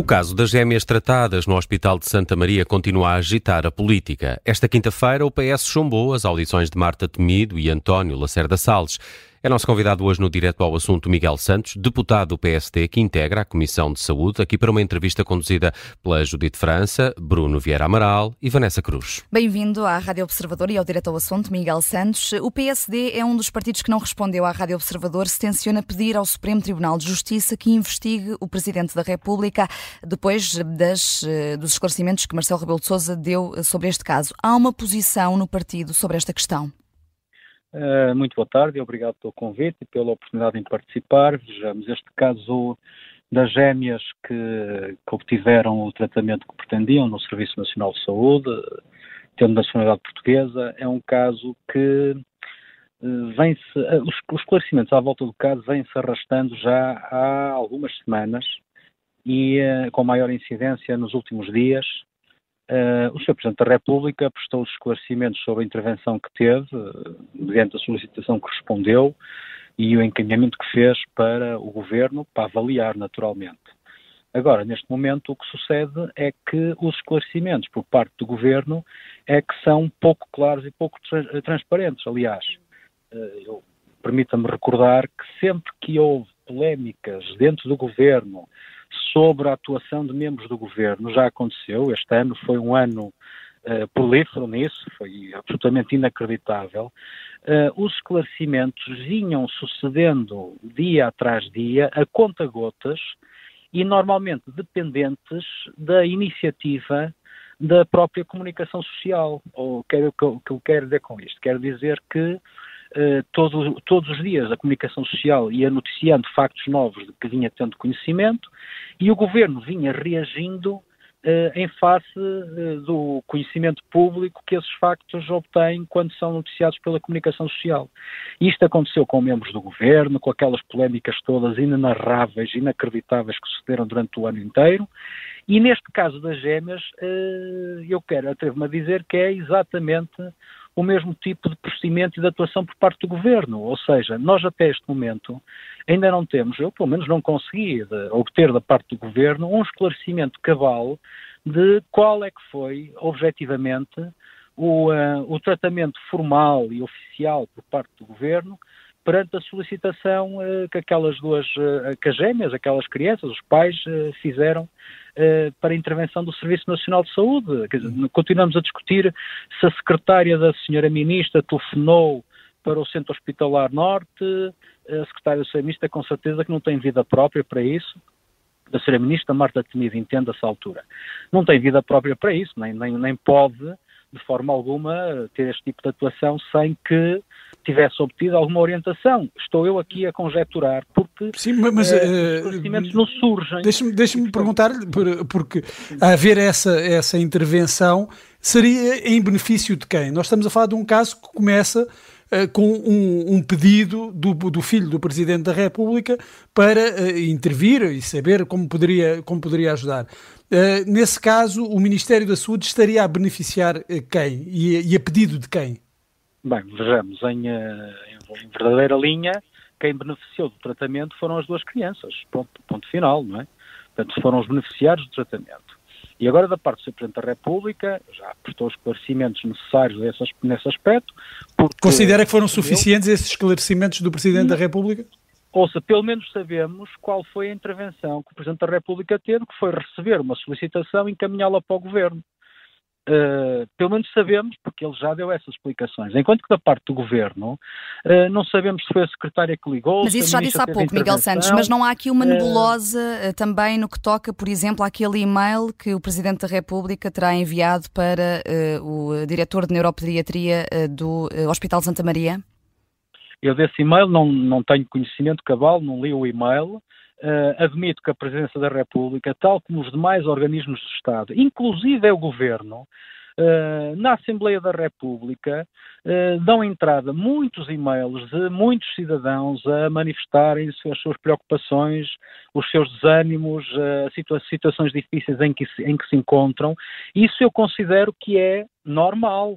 O caso das gêmeas tratadas no Hospital de Santa Maria continua a agitar a política. Esta quinta-feira, o PS chumbou as audições de Marta Temido e António Lacerda Salles. É nosso convidado hoje no Direto ao Assunto Miguel Santos, deputado do PST que integra a Comissão de Saúde, aqui para uma entrevista conduzida pela Judite França, Bruno Vieira Amaral e Vanessa Cruz. Bem-vindo à Rádio Observador e ao Direto ao Assunto, Miguel Santos. O PSD é um dos partidos que não respondeu à Rádio Observador se tenciona pedir ao Supremo Tribunal de Justiça que investigue o Presidente da República depois das, eh, dos esclarecimentos que Marcelo Rebelo de Sousa deu sobre este caso. Há uma posição no partido sobre esta questão? Uh, muito boa tarde e obrigado pelo convite e pela oportunidade em participar. Vejamos, este caso das gêmeas que, que, obtiveram o tratamento que pretendiam no Serviço Nacional de Saúde, tendo nacionalidade portuguesa, é um caso que uh, vem-se, uh, os, os esclarecimentos à volta do caso vêm-se arrastando já há algumas semanas e com maior incidência nos últimos dias, Uh, o Sr. Presidente da República prestou os esclarecimentos sobre a intervenção que teve, uh, mediante a solicitação que respondeu e o encaminhamento que fez para o Governo, para avaliar naturalmente. Agora, neste momento, o que sucede é que os esclarecimentos por parte do Governo é que são pouco claros e pouco tra transparentes. Aliás, uh, permita-me recordar que sempre que houve polémicas dentro do Governo sobre a atuação de membros do governo. Já aconteceu, este ano foi um ano uh, prolífero nisso, foi absolutamente inacreditável. Uh, os esclarecimentos vinham sucedendo dia atrás dia, a conta-gotas, e normalmente dependentes da iniciativa da própria comunicação social. O que eu quero dizer com isto? Quero dizer que eh, todo, todos os dias a comunicação social ia noticiando factos novos de que vinha tendo conhecimento e o governo vinha reagindo Uh, em face uh, do conhecimento público que esses factos obtêm quando são noticiados pela comunicação social. Isto aconteceu com membros do governo, com aquelas polémicas todas inenarráveis, inacreditáveis que sucederam durante o ano inteiro. E neste caso das gêmeas, eu quero, atrevo-me a dizer que é exatamente o mesmo tipo de procedimento e de atuação por parte do governo. Ou seja, nós até este momento ainda não temos, eu pelo menos não consegui de, obter da parte do governo um esclarecimento cabal de qual é que foi, objetivamente, o, uh, o tratamento formal e oficial por parte do governo perante a solicitação uh, que aquelas duas, uh, que as gêmeas, aquelas crianças, os pais uh, fizeram para a intervenção do Serviço Nacional de Saúde. Dizer, continuamos a discutir se a secretária da senhora ministra telefonou para o Centro Hospitalar Norte, a secretária da senhora ministra com certeza que não tem vida própria para isso, da senhora ministra Marta Temido entende essa altura. Não tem vida própria para isso, nem, nem, nem pode de forma alguma ter este tipo de atuação sem que tivesse obtido alguma orientação. Estou eu aqui a conjecturar, porque Sim, mas, uh, os conhecimentos uh, não surgem. Deixe-me deixe perguntar, porque haver essa, essa intervenção seria em benefício de quem? Nós estamos a falar de um caso que começa uh, com um, um, pedido do, do filho do Presidente da República para uh, intervir e saber como poderia, como poderia ajudar. Nesse caso, o Ministério da Saúde estaria a beneficiar quem? E, e a pedido de quem? Bem, vejamos, em, eh, em, verdadeira linha, quem beneficiou do tratamento foram as duas crianças, ponto, ponto final, não é? Portanto, foram os beneficiários do tratamento. E agora, da parte do Sr. Presidente da República, já prestou os esclarecimentos necessários nesse, nesse aspecto. Considera que foram suficientes eu, esses esclarecimentos do Presidente da República? Ouça, pelo menos sabemos qual foi a intervenção que o Presidente da República teve, que foi receber uma solicitação e encaminhá-la para o Governo. Uh, pelo menos sabemos, porque ele já deu essas explicações. Enquanto que da parte do governo, uh, não sabemos se foi a secretária que ligou. Mas isso já disse há pouco, Miguel Santos, mas não há aqui uma eh, nebulosa uh, também no que toca, por exemplo, àquele e-mail que o Presidente da República terá enviado para o diretor de neuropediatria do Hospital Santa Maria? Eu desse e-mail não, não tenho conhecimento cabal, não li o e-mail. Uh, admito que a Presidência da República, tal como os demais organismos do Estado, inclusive é o Governo, uh, na Assembleia da República, uh, dão entrada muitos e-mails de muitos cidadãos a manifestarem as suas preocupações, os seus desânimos, as situa situações difíceis em que, se, em que se encontram. Isso eu considero que é normal.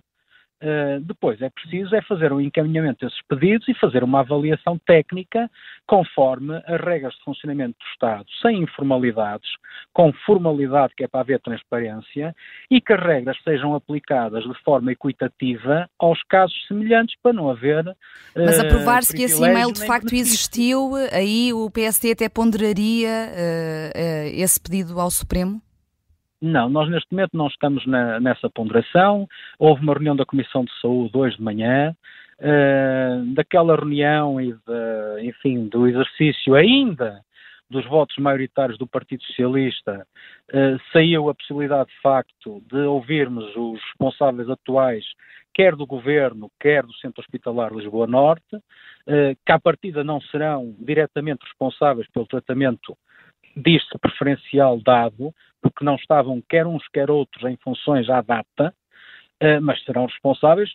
Uh, depois é preciso é fazer um encaminhamento desses pedidos e fazer uma avaliação técnica conforme as regras de funcionamento do Estado, sem informalidades, com formalidade que é para haver transparência e que as regras sejam aplicadas de forma equitativa aos casos semelhantes para não haver. Uh, Mas a provar-se que esse e-mail de facto existiu, aí o PSD até ponderaria uh, esse pedido ao Supremo? Não, nós neste momento não estamos na, nessa ponderação. Houve uma reunião da Comissão de Saúde hoje de manhã. Uh, daquela reunião e, de, enfim, do exercício ainda dos votos maioritários do Partido Socialista, uh, saiu a possibilidade de facto de ouvirmos os responsáveis atuais, quer do Governo, quer do Centro Hospitalar Lisboa Norte, uh, que à partida não serão diretamente responsáveis pelo tratamento diz-se preferencial dado, porque não estavam quer uns quer outros em funções à data, eh, mas serão responsáveis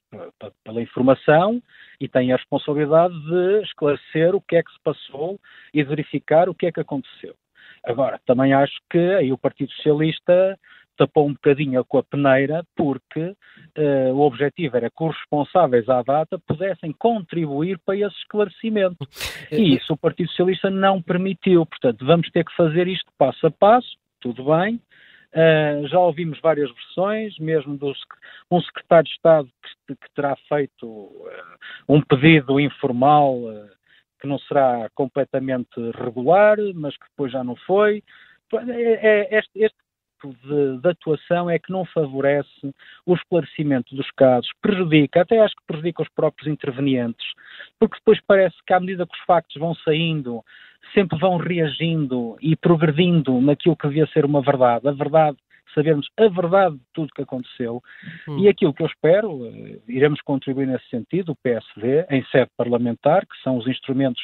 pela informação e têm a responsabilidade de esclarecer o que é que se passou e verificar o que é que aconteceu. Agora, também acho que aí o Partido Socialista tapou um bocadinho com a peneira, porque uh, o objetivo era que os responsáveis à data pudessem contribuir para esse esclarecimento. E isso o Partido Socialista não permitiu. Portanto, vamos ter que fazer isto passo a passo, tudo bem. Uh, já ouvimos várias versões, mesmo do um secretário de Estado que, que terá feito uh, um pedido informal que não será completamente regular, mas que depois já não foi. É, é, este, este tipo de, de, atuação é que não favorece o esclarecimento dos casos, prejudica, até acho que prejudica os próprios intervenientes, porque depois parece que à medida que os factos vão saindo, sempre vão reagindo e progredindo naquilo que devia ser uma verdade. A verdade sabermos a verdade de tudo que aconteceu. Hum. E aquilo que eu espero, eh, iremos contribuir nesse sentido, o PSD, em sede parlamentar, que são os instrumentos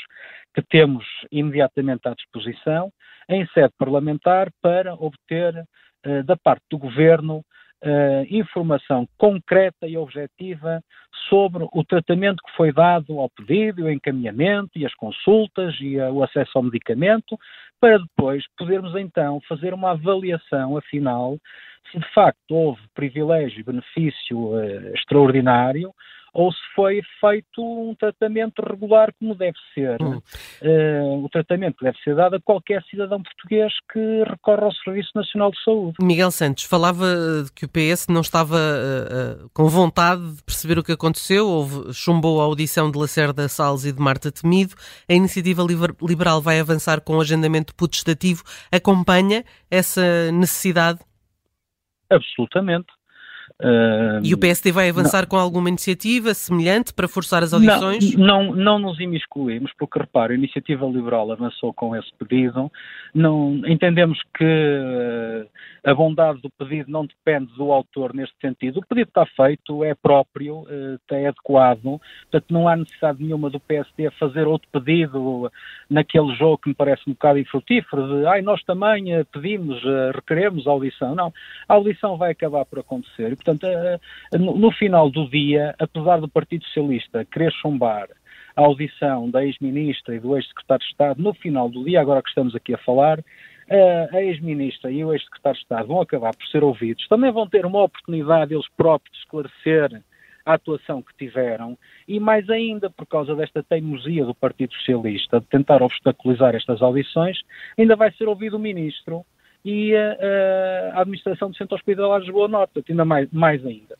que temos imediatamente à disposição, em sede parlamentar, para obter uh, da parte do Governo uh, informação concreta e objetiva sobre o tratamento que foi dado ao pedido, o encaminhamento e as consultas e a, o acesso ao medicamento, para depois podermos então fazer uma avaliação, afinal, se de facto houve privilégio e benefício uh, extraordinário ou se foi feito um tratamento regular como deve ser. Hum. Uh, o tratamento deve ser dado a qualquer cidadão português que recorre ao Serviço Nacional de Saúde. Miguel Santos, falava de que o PS não estava uh, uh, com vontade de perceber o que aconteceu, houve, chumbou a audição de Lacerda Salles e de Marta Temido. A iniciativa liberal vai avançar com o agendamento putestativo. Acompanha essa necessidade? Absolutamente. Uh, e o PSD vai avançar não, com alguma iniciativa semelhante para forçar as audições? Não, não, não nos imiscuímos, porque repare, a Iniciativa Liberal avançou com esse pedido. Não, entendemos que uh, a bondade do pedido não depende do autor neste sentido. O pedido está feito, é próprio, uh, é adequado, portanto não há necessidade nenhuma do PSD fazer outro pedido naquele jogo que me parece um bocado infrutífero, de ai, nós também pedimos, requeremos a audição. Não, a audição vai acabar por acontecer portanto, eh, eh, no final do dia, apesar do Partido Socialista querer chumbar a audição da ex-ministra e do ex-secretário de Estado, no final do dia, agora que estamos aqui a falar, eh, a ex-ministra e o ex-secretário de Estado vão acabar por ser ouvidos, também vão ter uma oportunidade eles próprios de esclarecer a atuação que tiveram e mais ainda por causa desta teimosia do Partido Socialista de tentar obstaculizar estas audições, ainda vai ser ouvido o ministro e a, a administração do Centro Hospitalar de Lisboa Norte, ainda mais, mais ainda.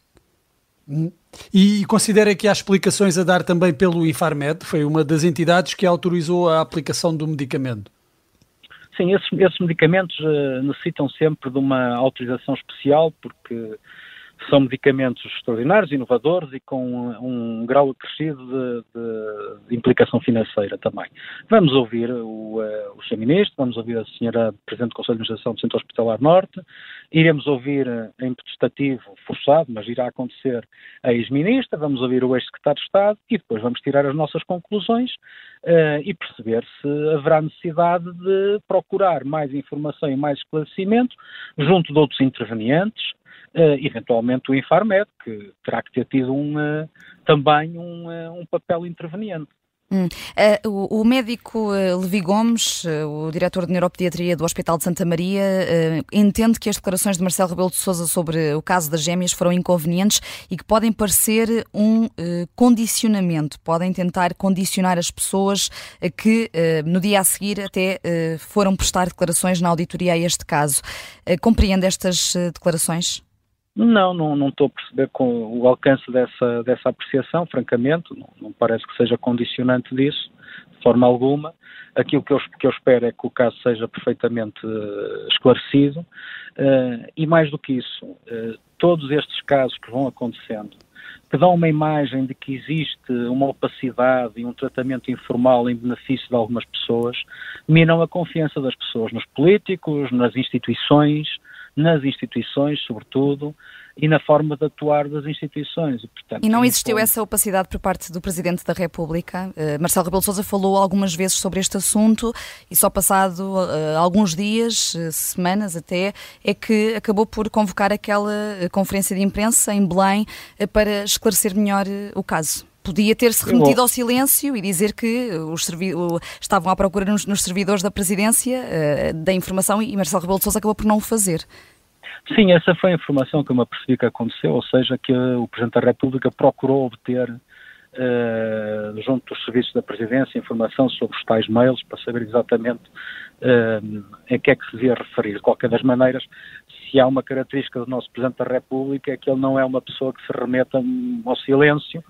Hum. E considera que há explicações a dar também pelo Infarmed, foi uma das entidades que autorizou a aplicação do medicamento. Sim, esses, esses medicamentos uh, necessitam sempre de uma autorização especial, porque são medicamentos extraordinários, inovadores e com um, grau acrescido de, de, implicação financeira também. Vamos ouvir o, uh, o Sr. Ministro, vamos ouvir a Sra. Presidente do Conselho de Administração do Centro Hospitalar Norte, iremos ouvir uh, em protestativo forçado, mas irá acontecer a ex-ministra, vamos ouvir o ex-secretário de Estado e depois vamos tirar as nossas conclusões uh, e perceber se haverá necessidade de procurar mais informação e mais esclarecimento junto de outros intervenientes, uh, eventualmente o Infarmed, que terá que ter tido um, uh, também um, uh, um papel interveniente. Hum. O, médico Levi Gomes, o diretor de neuropediatria do Hospital de Santa Maria, entende que as declarações de Marcelo Rebelo de Sousa sobre o caso das gêmeas foram inconvenientes e que podem parecer um condicionamento, podem tentar condicionar as pessoas que no dia a seguir até foram prestar declarações na auditoria a este caso. compreende estas declarações? Não, não, não estou a perceber com o alcance dessa, dessa apreciação, francamente, não, não parece que seja condicionante disso, de forma alguma. Aquilo que eu, que eu espero é que o caso seja perfeitamente uh, esclarecido uh, e, mais do que isso, uh, todos estes casos que vão acontecendo, que dão uma imagem de que existe uma opacidade e um tratamento informal em benefício de algumas pessoas, minam a confiança das pessoas nos políticos, nas instituições, nas instituições, sobretudo, e na forma de atuar das instituições. E, portanto, e não existiu essa opacidade por parte do Presidente da República? Uh, Marcelo Rebelo Sousa falou algumas vezes sobre este assunto e só passado uh, alguns dias, uh, semanas até, é que acabou por convocar aquela conferência de imprensa em Belém para esclarecer melhor o caso. Podia ter-se remetido ao silêncio e dizer que os estavam à procura nos, nos servidores da presidência uh, da informação e Marcelo Rebelo de Sousa acabou por não o fazer. Sim, essa foi a informação que eu me apercebi que aconteceu, ou seja, que o Presidente da República procurou obter uh, junto dos serviços da Presidência informação sobre os tais mails para saber exatamente uh, a que é que se devia referir. De qualquer das maneiras, se há uma característica do nosso Presidente da República é que ele não é uma pessoa que se remeta ao silêncio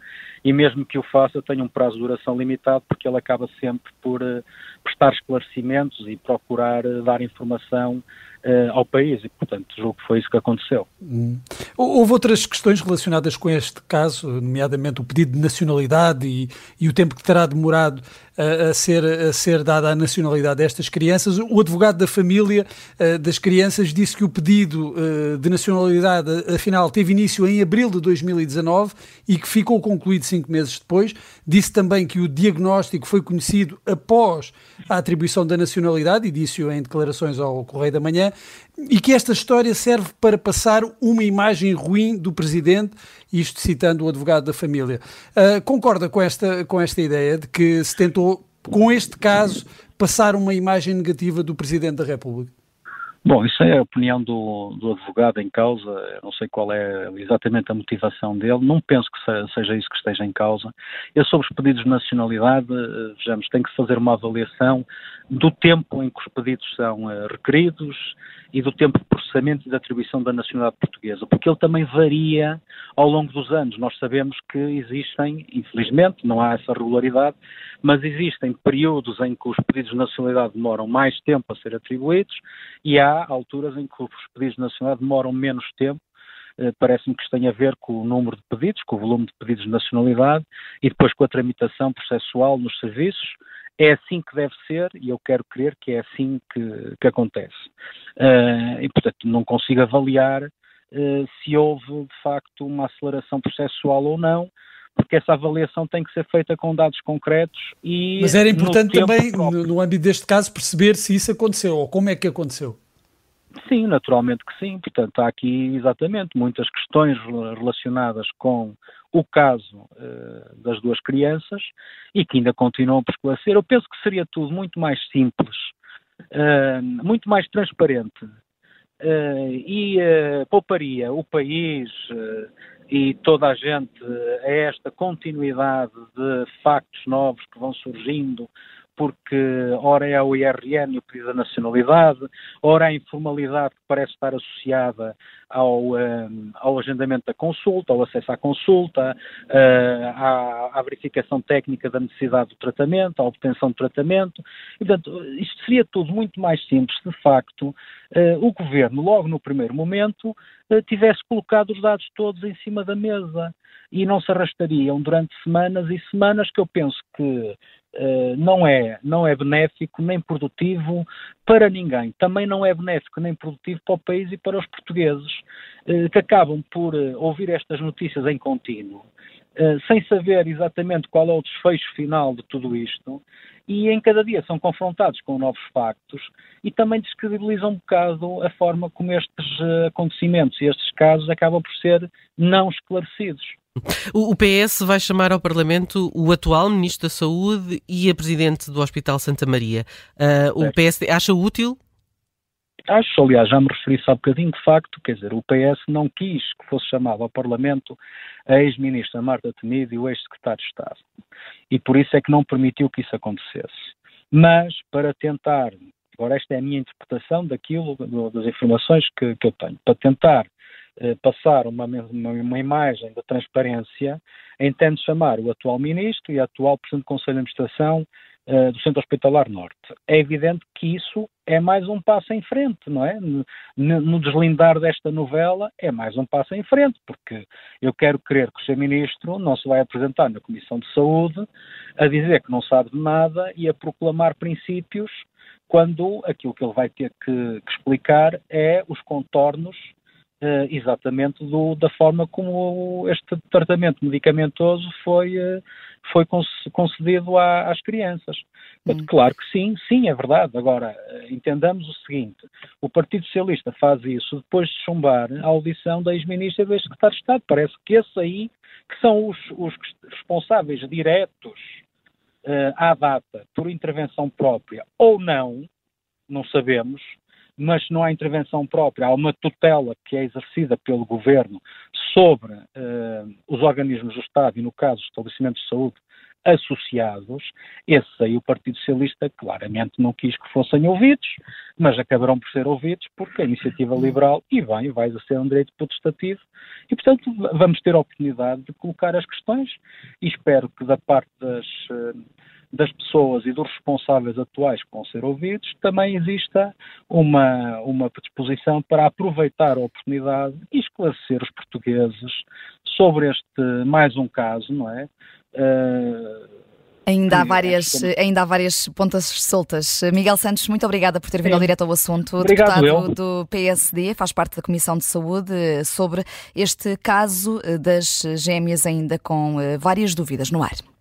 e mesmo que o faça tenha um prazo de duração limitado porque ele acaba sempre por uh, prestar esclarecimentos e procurar dar informação uh, ao país e, portanto, julgo que foi isso que aconteceu. Hum. Houve outras questões relacionadas com este caso, nomeadamente o pedido de nacionalidade e, e o tempo que terá demorado a, a, ser, a ser dada a nacionalidade destas crianças. O advogado da família uh, das crianças disse que o pedido uh, de nacionalidade, afinal, teve início em abril de 2019 e que ficou concluído cinco meses depois. Disse também que o diagnóstico foi conhecido após a atribuição da nacionalidade, e disse-o em declarações ao Correio da Manhã, e que esta história serve para passar uma imagem ruim do presidente, isto citando o advogado da família. Uh, concorda com esta, com esta ideia de que se tentou, com este caso, passar uma imagem negativa do presidente da República? Bom, isso é a opinião do, do advogado em causa, eu não sei qual é exatamente a motivação dele, não penso que seja isso que esteja em causa. Eu, sobre os pedidos de nacionalidade, eh, vejamos, tem que fazer uma avaliação do tempo em que os pedidos são uh, requeridos e do tempo de processamento e de atribuição da nacionalidade portuguesa, porque ele também varia ao longo dos anos. Nós sabemos que existem, infelizmente, não há essa regularidade, mas existem períodos em que os pedidos de nacionalidade demoram mais tempo a ser atribuídos e há alturas em que os pedidos de nacionalidade demoram menos tempo eh, parece-me que isto tem a ver com o número de pedidos, com o volume de pedidos de nacionalidade e depois com a tramitação processual nos serviços é assim que deve ser e eu quero crer que é assim que, que acontece. Uh, e, portanto, não consigo avaliar uh, se houve, de facto, uma aceleração processual ou não, porque essa avaliação tem que ser feita com dados concretos e. Mas era importante também, no, no âmbito deste caso, perceber se isso aconteceu ou como é que aconteceu. Sim, naturalmente que sim. Portanto, há aqui exatamente muitas questões relacionadas com o caso uh, das duas crianças e que ainda continuam por esclarecer. Eu penso que seria tudo muito mais simples, uh, muito mais transparente uh, e pouparia o país e toda a gente a esta continuidade de factos novos que vão surgindo porque ora é o IRN o pedido da nacionalidade, ora é a informalidade que parece estar associada ao, um, ao agendamento da consulta, ao acesso à consulta, uh, à, à, verificação técnica da necessidade do tratamento, à obtenção de tratamento. E, portanto, isto seria tudo muito mais simples de facto, uh, o Governo, logo no primeiro momento, uh, tivesse colocado os dados todos em cima da mesa e não se arrastariam durante semanas e semanas que eu penso que Uh, não, é, não é benéfico nem produtivo para ninguém. Também não é benéfico nem produtivo para o país e para os portugueses, uh, que acabam por uh, ouvir estas notícias em contínuo, sem saber exatamente qual é o desfecho final de tudo isto, e em cada dia são confrontados com novos factos e também descredibilizam um bocado a forma como estes acontecimentos e estes casos acabam por ser não esclarecidos. O PS vai chamar ao Parlamento o atual Ministro da Saúde e a Presidente do Hospital Santa Maria. Uh, o PSD acha útil? Acho, aliás, já me referi há bocadinho, de facto, quer dizer, o PS não quis que fosse chamado ao Parlamento a ex-ministra Marta Temido e o ex-secretário de Estado. E por isso é que não permitiu que isso acontecesse. Mas, para tentar, agora esta é a minha interpretação daquilo, das informações que, que eu tenho, para tentar passar uma, uma, uma, imagem de transparência, entende chamar o atual ministro e a atual presidente do Conselho de Administração uh, do Centro Hospitalar Norte. É evidente que isso é mais um passo em frente, não é? No, no, deslindar desta novela é mais um passo em frente, porque eu quero crer que o Sr. Ministro não se vai apresentar na Comissão de Saúde a dizer que não sabe de nada e a proclamar princípios quando aquilo que ele vai ter que, que explicar é os contornos Uh, exatamente do, da forma como este tratamento medicamentoso foi, uh, foi concedido à, às crianças. Hum. Claro que sim, sim, é verdade. Agora, uh, entendamos o seguinte: o Partido Socialista faz isso depois de chumbar a audição da ex-ministra e do ex-secretário de Estado. Parece que esses aí que são os, os responsáveis diretos à data por intervenção própria ou não, não sabemos, mas não há intervenção própria, há uma tutela que é exercida pelo governo sobre uh, os organismos do Estado e, no caso, os estabelecimentos de saúde associados, esses aí o Partido Socialista claramente não quis que fossem ouvidos, mas acabarão por ser ouvidos porque a iniciativa liberal, e bem, vai exercer um direito protestativo, e portanto vamos ter a oportunidade de colocar as questões e espero que da parte das uh, das pessoas e dos responsáveis atuais que vão ser ouvidos, também exista uma, uma predisposição para aproveitar a oportunidade e esclarecer os portugueses sobre este mais um caso, não é? Uh, Ainda há, várias, ainda há várias pontas soltas. Miguel Santos, muito obrigada por ter vindo ao direto ao assunto. Obrigado, deputado eu. do PSD, faz parte da Comissão de Saúde, sobre este caso das gêmeas, ainda com eh, várias dúvidas no ar.